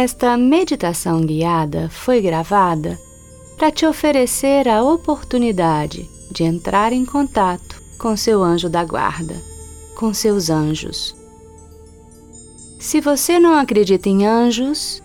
Esta meditação guiada foi gravada para te oferecer a oportunidade de entrar em contato com seu anjo da guarda, com seus anjos. Se você não acredita em anjos,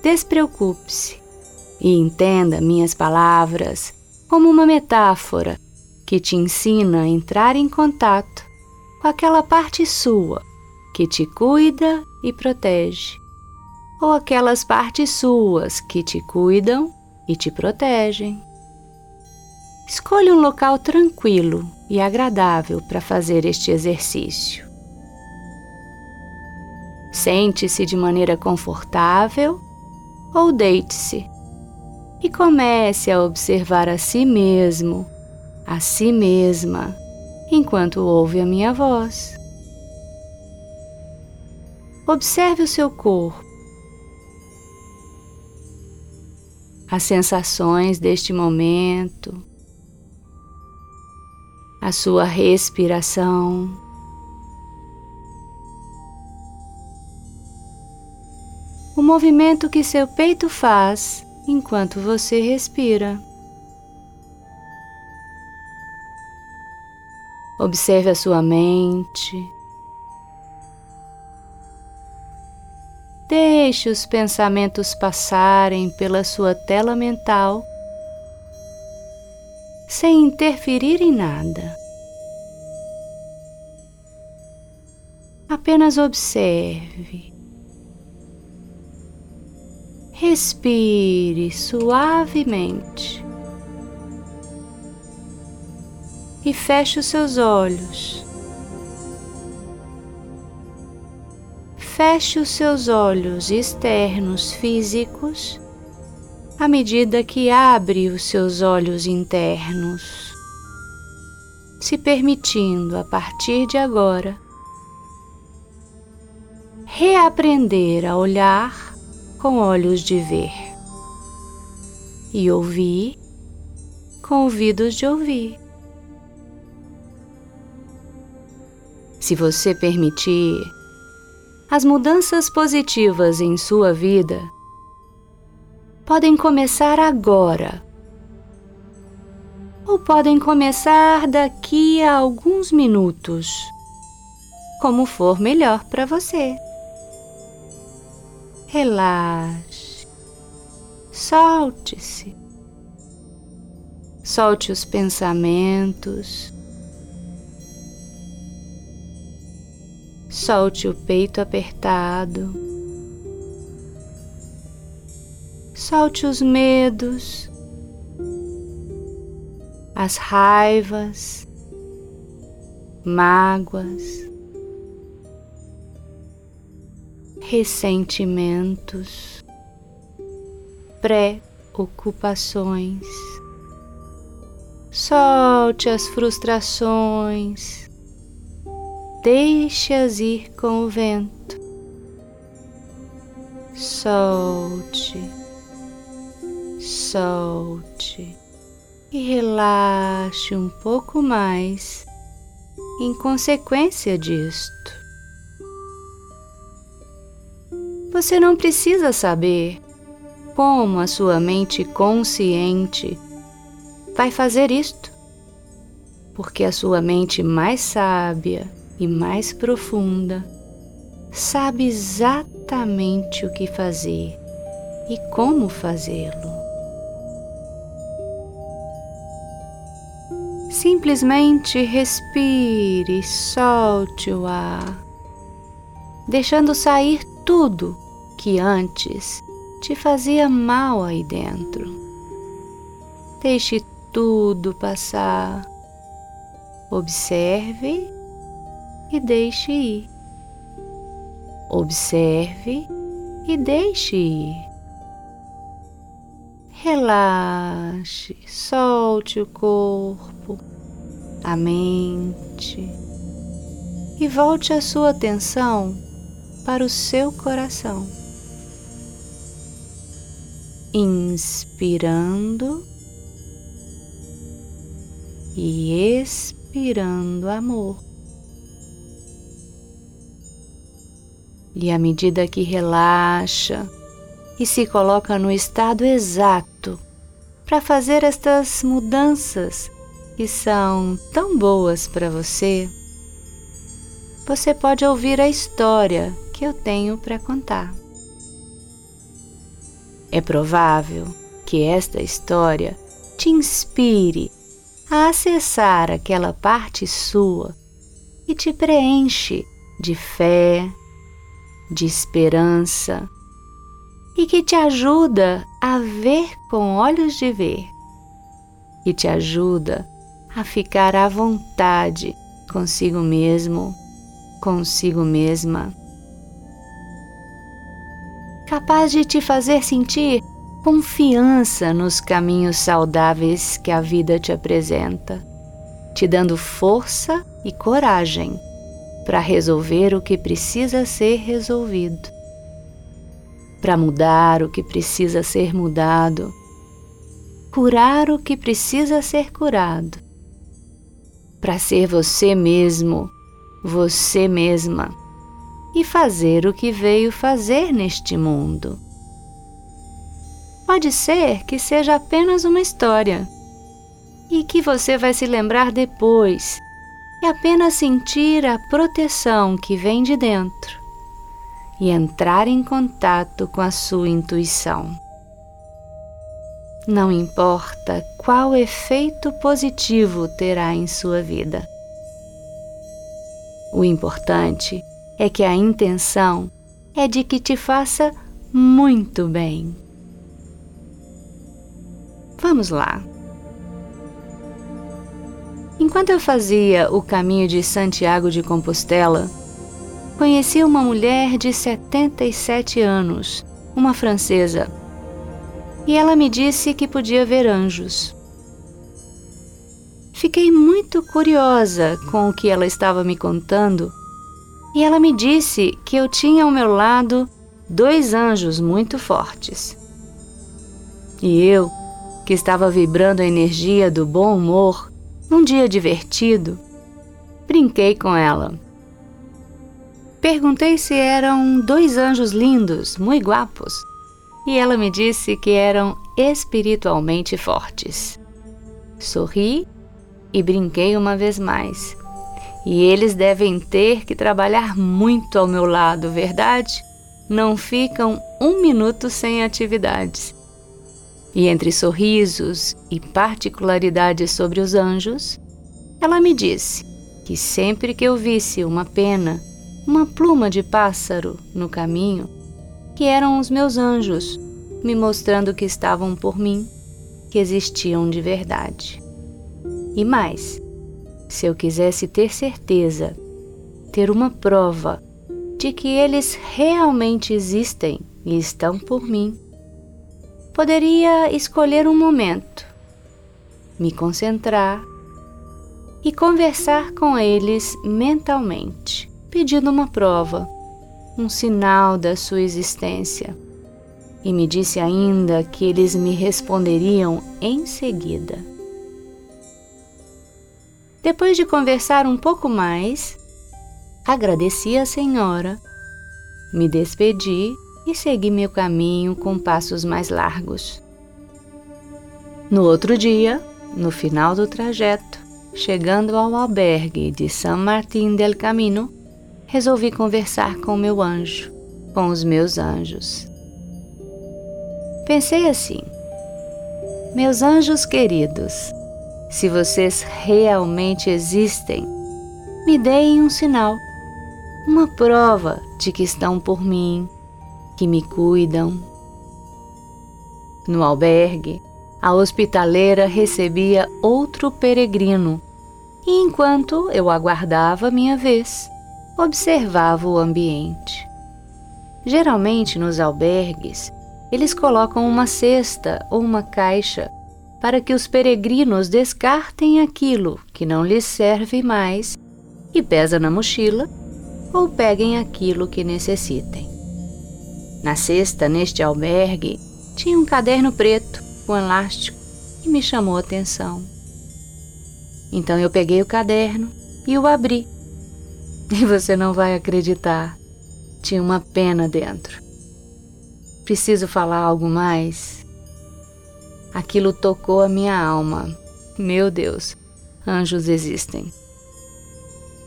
despreocupe-se e entenda minhas palavras como uma metáfora que te ensina a entrar em contato com aquela parte sua que te cuida e protege, ou aquelas partes suas que te cuidam e te protegem. Escolha um local tranquilo e agradável para fazer este exercício. Sente-se de maneira confortável ou deite-se e comece a observar a si mesmo, a si mesma, enquanto ouve a minha voz. Observe o seu corpo, as sensações deste momento, a sua respiração. O movimento que seu peito faz enquanto você respira. Observe a sua mente. Deixe os pensamentos passarem pela sua tela mental sem interferir em nada. Apenas observe. Respire suavemente e feche os seus olhos. Feche os seus olhos externos físicos à medida que abre os seus olhos internos, se permitindo a partir de agora reaprender a olhar com olhos de ver e ouvir com ouvidos de ouvir. Se você permitir, as mudanças positivas em sua vida podem começar agora. Ou podem começar daqui a alguns minutos, como for melhor para você. Relaxe, solte-se, solte os pensamentos, solte o peito apertado, solte os medos, as raivas, mágoas ressentimentos, preocupações. Solte as frustrações, deixe-as ir com o vento. Solte, solte e relaxe um pouco mais em consequência disto. Você não precisa saber como a sua mente consciente vai fazer isto, porque a sua mente mais sábia e mais profunda sabe exatamente o que fazer e como fazê-lo. Simplesmente respire solte o ar, deixando sair tudo que antes te fazia mal aí dentro. Deixe tudo passar. Observe e deixe ir. Observe e deixe ir. Relaxe, solte o corpo, a mente e volte a sua atenção para o seu coração inspirando e expirando amor. E à medida que relaxa e se coloca no estado exato para fazer estas mudanças que são tão boas para você, você pode ouvir a história que eu tenho para contar. É provável que esta história te inspire a acessar aquela parte sua e te preenche de fé, de esperança e que te ajuda a ver com olhos de ver, e te ajuda a ficar à vontade consigo mesmo, consigo mesma. Capaz de te fazer sentir confiança nos caminhos saudáveis que a vida te apresenta, te dando força e coragem para resolver o que precisa ser resolvido. Para mudar o que precisa ser mudado, curar o que precisa ser curado, para ser você mesmo, você mesma. E fazer o que veio fazer neste mundo. Pode ser que seja apenas uma história. E que você vai se lembrar depois e apenas sentir a proteção que vem de dentro e entrar em contato com a sua intuição. Não importa qual efeito positivo terá em sua vida. O importante é que a intenção é de que te faça muito bem. Vamos lá. Enquanto eu fazia o caminho de Santiago de Compostela, conheci uma mulher de 77 anos, uma francesa, e ela me disse que podia ver anjos. Fiquei muito curiosa com o que ela estava me contando e ela me disse que eu tinha ao meu lado dois anjos muito fortes. E eu, que estava vibrando a energia do bom humor num dia divertido, brinquei com ela Perguntei se eram dois anjos lindos, muito guapos, e ela me disse que eram espiritualmente fortes. Sorri e brinquei uma vez mais. E eles devem ter que trabalhar muito ao meu lado, verdade? Não ficam um minuto sem atividades. E entre sorrisos e particularidades sobre os anjos, ela me disse que sempre que eu visse uma pena uma pluma de pássaro no caminho, que eram os meus anjos, me mostrando que estavam por mim, que existiam de verdade. E mais, se eu quisesse ter certeza, ter uma prova de que eles realmente existem e estão por mim, poderia escolher um momento, me concentrar e conversar com eles mentalmente pedindo uma prova, um sinal da sua existência. E me disse ainda que eles me responderiam em seguida. Depois de conversar um pouco mais, agradeci a senhora, me despedi e segui meu caminho com passos mais largos. No outro dia, no final do trajeto, chegando ao albergue de San Martín del Camino, resolvi conversar com meu anjo, com os meus anjos. Pensei assim: meus anjos queridos, se vocês realmente existem, me deem um sinal, uma prova de que estão por mim, que me cuidam. No albergue, a hospitaleira recebia outro peregrino, e enquanto eu aguardava minha vez, observava o ambiente. Geralmente nos albergues, eles colocam uma cesta ou uma caixa para que os peregrinos descartem aquilo que não lhes serve mais e pesa na mochila ou peguem aquilo que necessitem. Na cesta, neste albergue, tinha um caderno preto com elástico e me chamou a atenção. Então eu peguei o caderno e o abri e você não vai acreditar. Tinha uma pena dentro. Preciso falar algo mais? Aquilo tocou a minha alma. Meu Deus, anjos existem.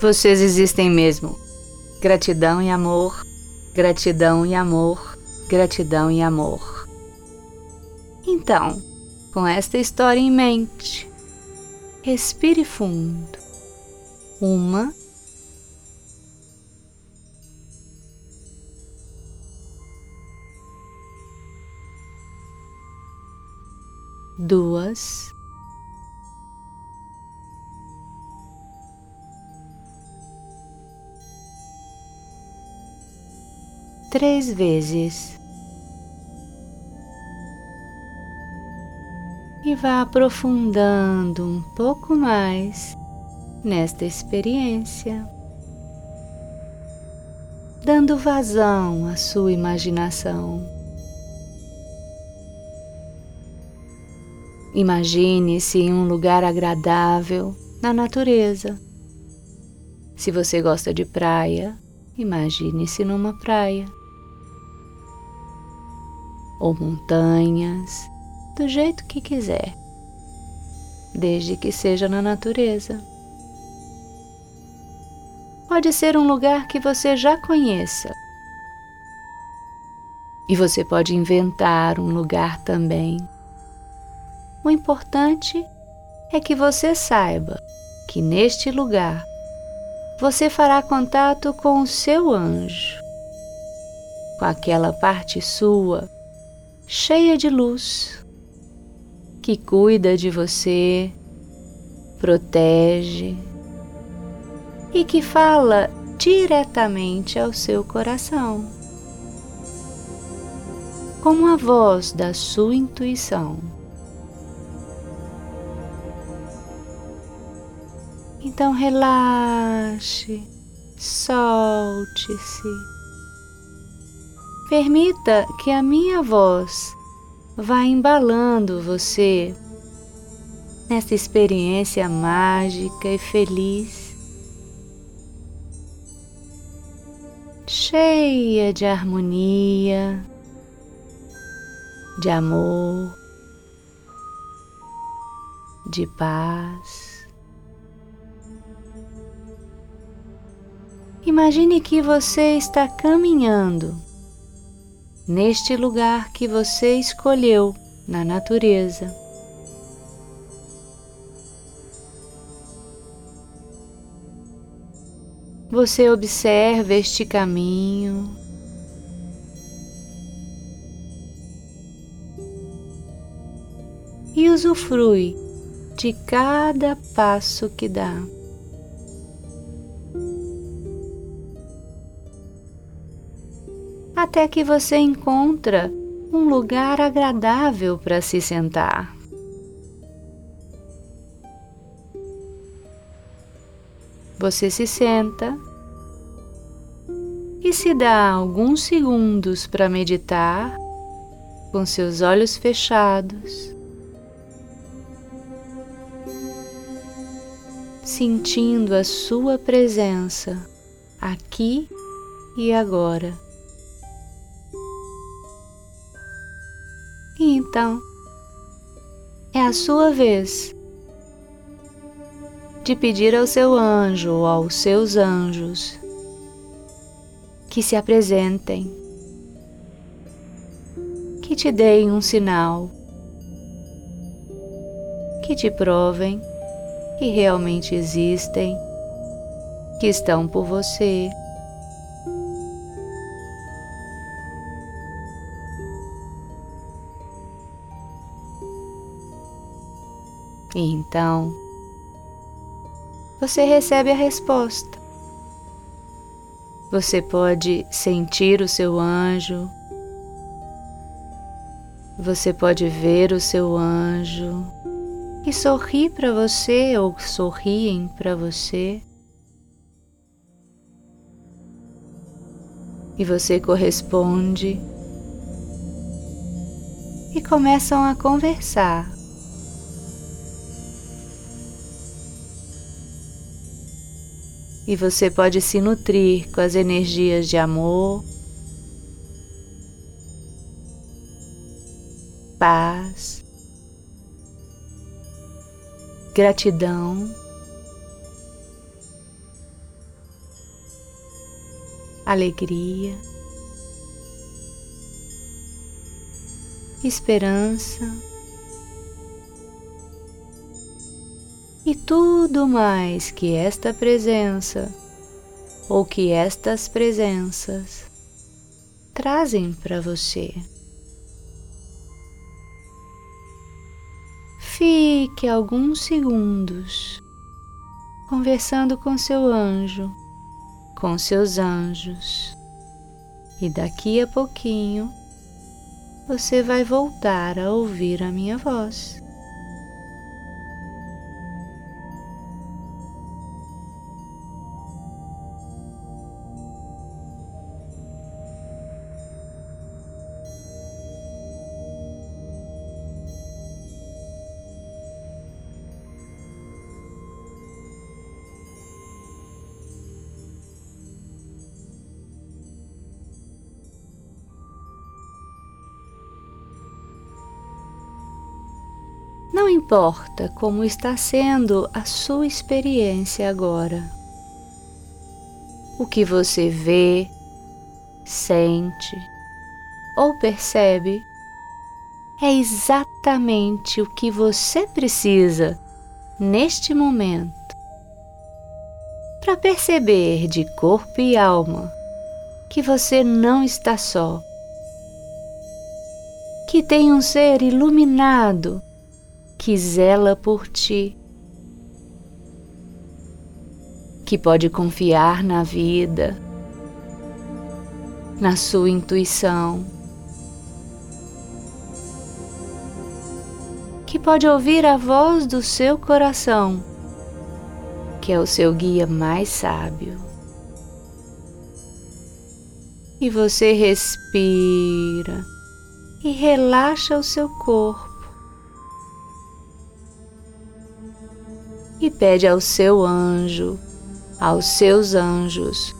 Vocês existem mesmo. Gratidão e amor, gratidão e amor, gratidão e amor. Então, com esta história em mente, respire fundo. Uma, duas, três vezes. E vá aprofundando um pouco mais nesta experiência, dando vazão à sua imaginação. Imagine-se em um lugar agradável na natureza. Se você gosta de praia, imagine-se numa praia ou montanhas, do jeito que quiser, desde que seja na natureza. Pode ser um lugar que você já conheça. E você pode inventar um lugar também. O importante é que você saiba que neste lugar você fará contato com o seu anjo, com aquela parte sua cheia de luz, que cuida de você, protege e que fala diretamente ao seu coração, como a voz da sua intuição. Então relaxe, solte-se Permita que a minha voz vá embalando você nessa experiência mágica e feliz, cheia de harmonia, de amor, de paz. Imagine que você está caminhando neste lugar que você escolheu na natureza. Você observa este caminho. E usufrui de cada passo que dá. Até que você encontra um lugar agradável para se sentar. Você se senta e se dá alguns segundos para meditar com seus olhos fechados, sentindo a sua presença aqui e agora. E então é a sua vez de pedir ao seu anjo ou aos seus anjos que se apresentem, que te deem um sinal, que te provem que realmente existem, que estão por você E então você recebe a resposta. Você pode sentir o seu anjo, você pode ver o seu anjo e sorrir para você ou sorriem para você. E você corresponde e começam a conversar. E você pode se nutrir com as energias de amor, paz, gratidão, alegria, esperança e tudo mais que esta presença ou que estas presenças trazem para você. Fique alguns segundos conversando com seu anjo, com seus anjos, e daqui a pouquinho você vai voltar a ouvir a minha voz. Importa como está sendo a sua experiência agora. O que você vê, sente ou percebe é exatamente o que você precisa neste momento para perceber de corpo e alma que você não está só, que tem um ser iluminado que zela por ti, que pode confiar na vida, na sua intuição, que pode ouvir a voz do seu coração, que é o seu guia mais sábio. E você respira e relaxa o seu corpo e pede ao seu anjo, aos seus anjos,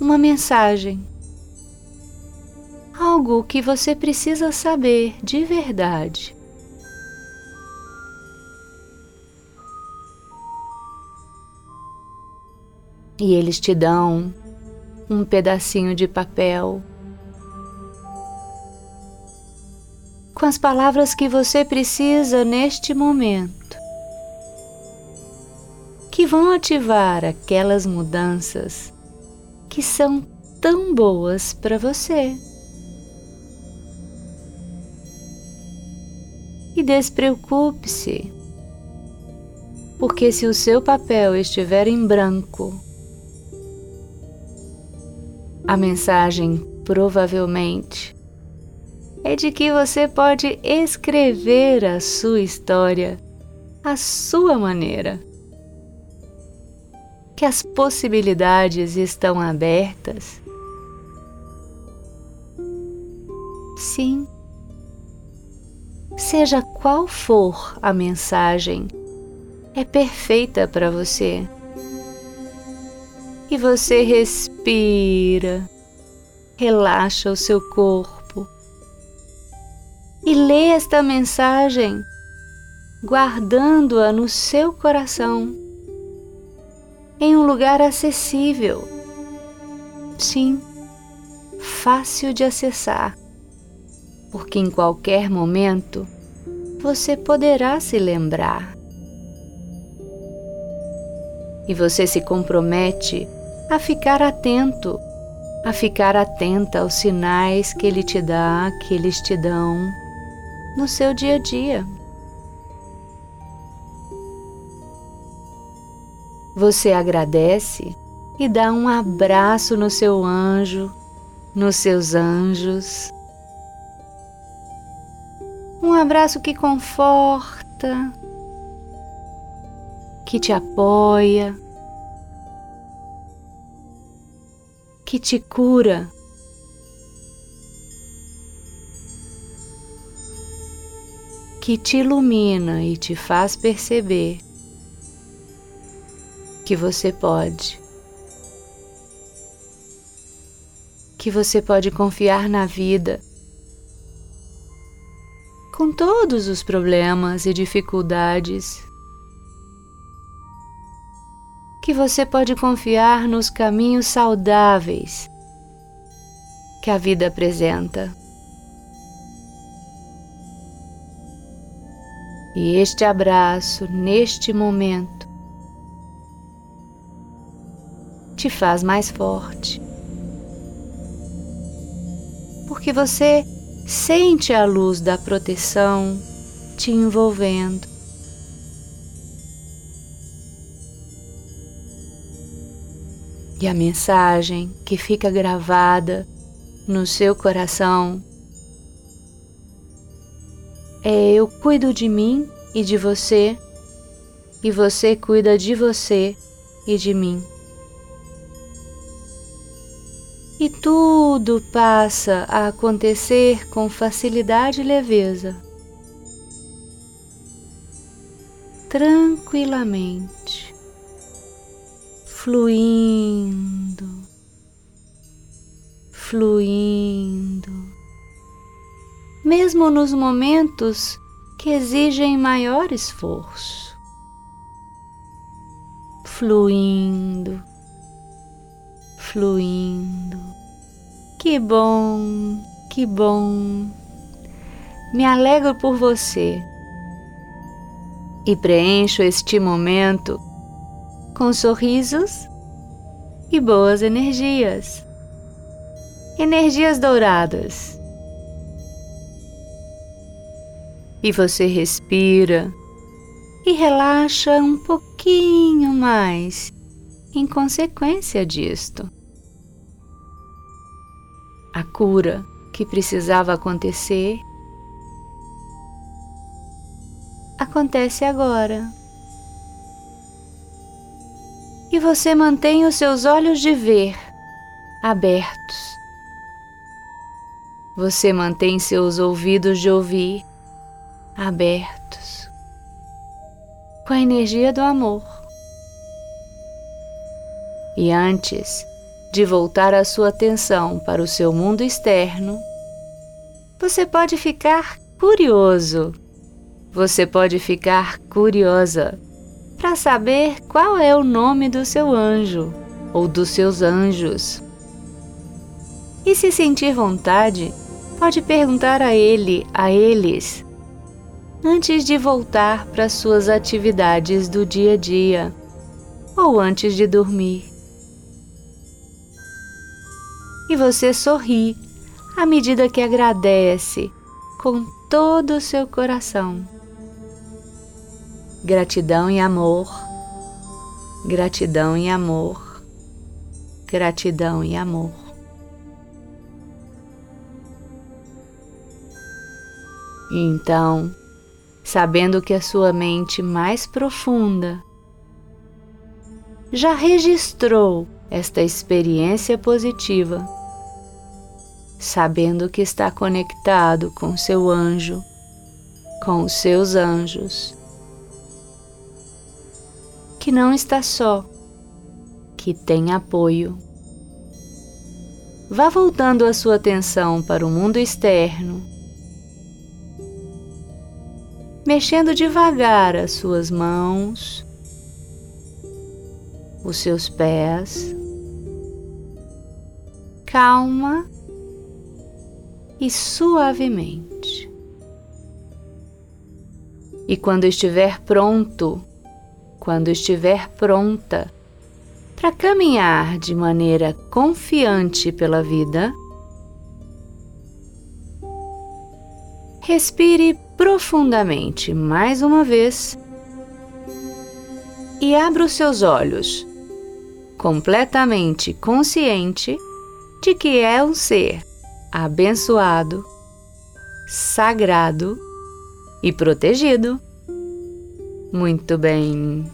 uma mensagem. Algo que você precisa saber de verdade. E eles te dão um pedacinho de papel com as palavras que você precisa neste momento vão ativar aquelas mudanças que são tão boas para você. E despreocupe-se, porque se o seu papel estiver em branco, a mensagem provavelmente é de que você pode escrever a sua história à sua maneira que as possibilidades estão abertas? Sim. Seja qual for a mensagem, é perfeita para você. E você respira, relaxa o seu corpo e lê esta mensagem, guardando-a no seu coração em um lugar acessível. Sim, fácil de acessar, porque em qualquer momento você poderá se lembrar. E você se compromete a ficar atento, a ficar atenta aos sinais que ele te dá, que eles te dão no seu dia a dia. Você agradece e dá um abraço no seu anjo, nos seus anjos. Um abraço que conforta, que te apoia, que te cura. Que te ilumina e te faz perceber que você pode. Que você pode confiar na vida. com todos os problemas e dificuldades, que você pode confiar nos caminhos saudáveis que a vida apresenta. E este abraço, neste momento, te faz mais forte. Porque você sente a luz da proteção te envolvendo. E a mensagem que fica gravada no seu coração é: Eu cuido de mim e de você, e você cuida de você e de mim. E tudo passa a acontecer com facilidade e leveza, tranquilamente, fluindo, fluindo. Mesmo nos momentos que exigem maior esforço. Fluindo, fluindo. Que bom, que bom. Me alegro por você e preencho este momento com sorrisos e boas energias. Energias douradas e você respira e relaxa um pouquinho mais em consequência disto. A cura que precisava acontecer acontece agora. E você mantém os seus olhos de ver abertos. Você mantém seus ouvidos de ouvir abertos com a energia do amor. E antes de voltar a sua atenção para o seu mundo externo, você pode ficar curioso, você pode ficar curiosa para saber qual é o nome do seu anjo ou dos seus anjos. E se sentir vontade, pode perguntar a ele, a eles, antes de voltar para suas atividades do dia a dia ou antes de dormir. E você sorri à medida que agradece com todo o seu coração. Gratidão e amor, gratidão e amor, gratidão e amor. Então, sabendo que a sua mente mais profunda já registrou esta experiência positiva, sabendo que está conectado com seu anjo, com os seus anjos, que não está só, que tem apoio. Vá voltando a sua atenção para o mundo externo mexendo devagar as suas mãos, os seus pés. Calma e suavemente. E quando estiver pronto, quando estiver pronta para caminhar de maneira confiante pela vida, respire profundamente mais uma vez e abra os seus olhos, completamente consciente de que é um ser abençoado, sagrado e protegido. Muito bem.